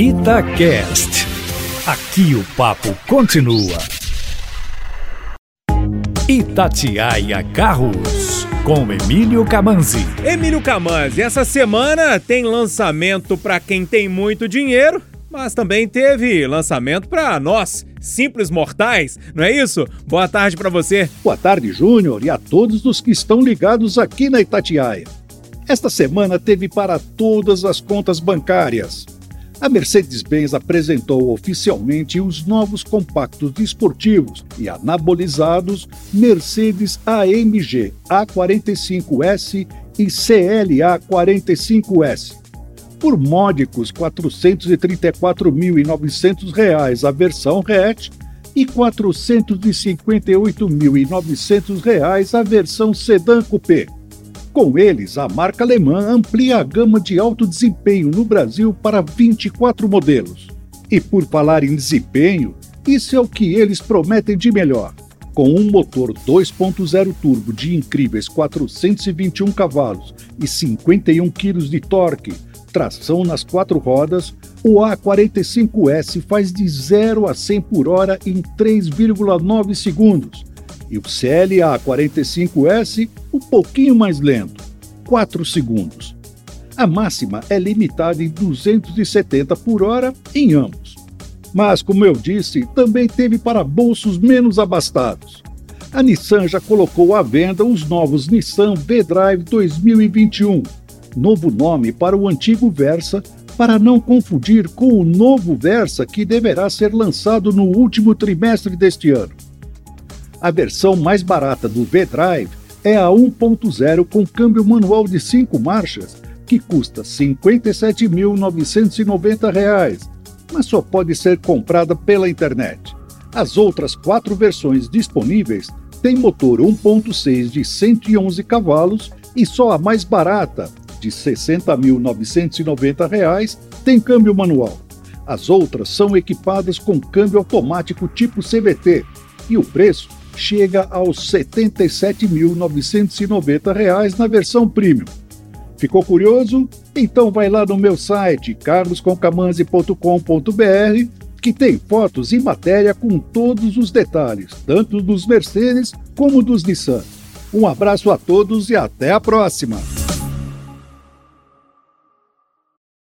Itacast. Aqui o papo continua. Itatiaia Carros, com Emílio Camanzi. Emílio Camanzi, essa semana tem lançamento para quem tem muito dinheiro, mas também teve lançamento para nós, simples mortais, não é isso? Boa tarde para você. Boa tarde, Júnior, e a todos os que estão ligados aqui na Itatiaia. Esta semana teve para todas as contas bancárias. A Mercedes-Benz apresentou oficialmente os novos compactos esportivos e anabolizados Mercedes AMG A45S e CLA 45S. Por módicos R$ 434.900 a versão hatch e R$ 458.900 a versão sedã coupé. Com eles, a marca alemã amplia a gama de alto desempenho no Brasil para 24 modelos. E por falar em desempenho, isso é o que eles prometem de melhor. Com um motor 2.0 turbo de incríveis 421 cavalos e 51 kg de torque, tração nas quatro rodas, o A45S faz de 0 a 100 por hora em 3,9 segundos e o CLA 45S um pouquinho mais lento, 4 segundos. A máxima é limitada em 270 por hora em ambos. Mas, como eu disse, também teve para bolsos menos abastados. A Nissan já colocou à venda os novos Nissan V-Drive 2021, novo nome para o antigo Versa, para não confundir com o novo Versa que deverá ser lançado no último trimestre deste ano. A versão mais barata do V-Drive é a 1.0 com câmbio manual de 5 marchas, que custa R$ 57.990, mas só pode ser comprada pela internet. As outras quatro versões disponíveis têm motor 1.6 de 111 cavalos e só a mais barata, de R$ 60.990, tem câmbio manual. As outras são equipadas com câmbio automático tipo CVT e o preço chega aos R$ 77.990 na versão premium. Ficou curioso? Então vai lá no meu site carlosconcamanzi.com.br que tem fotos e matéria com todos os detalhes, tanto dos Mercedes como dos Nissan. Um abraço a todos e até a próxima!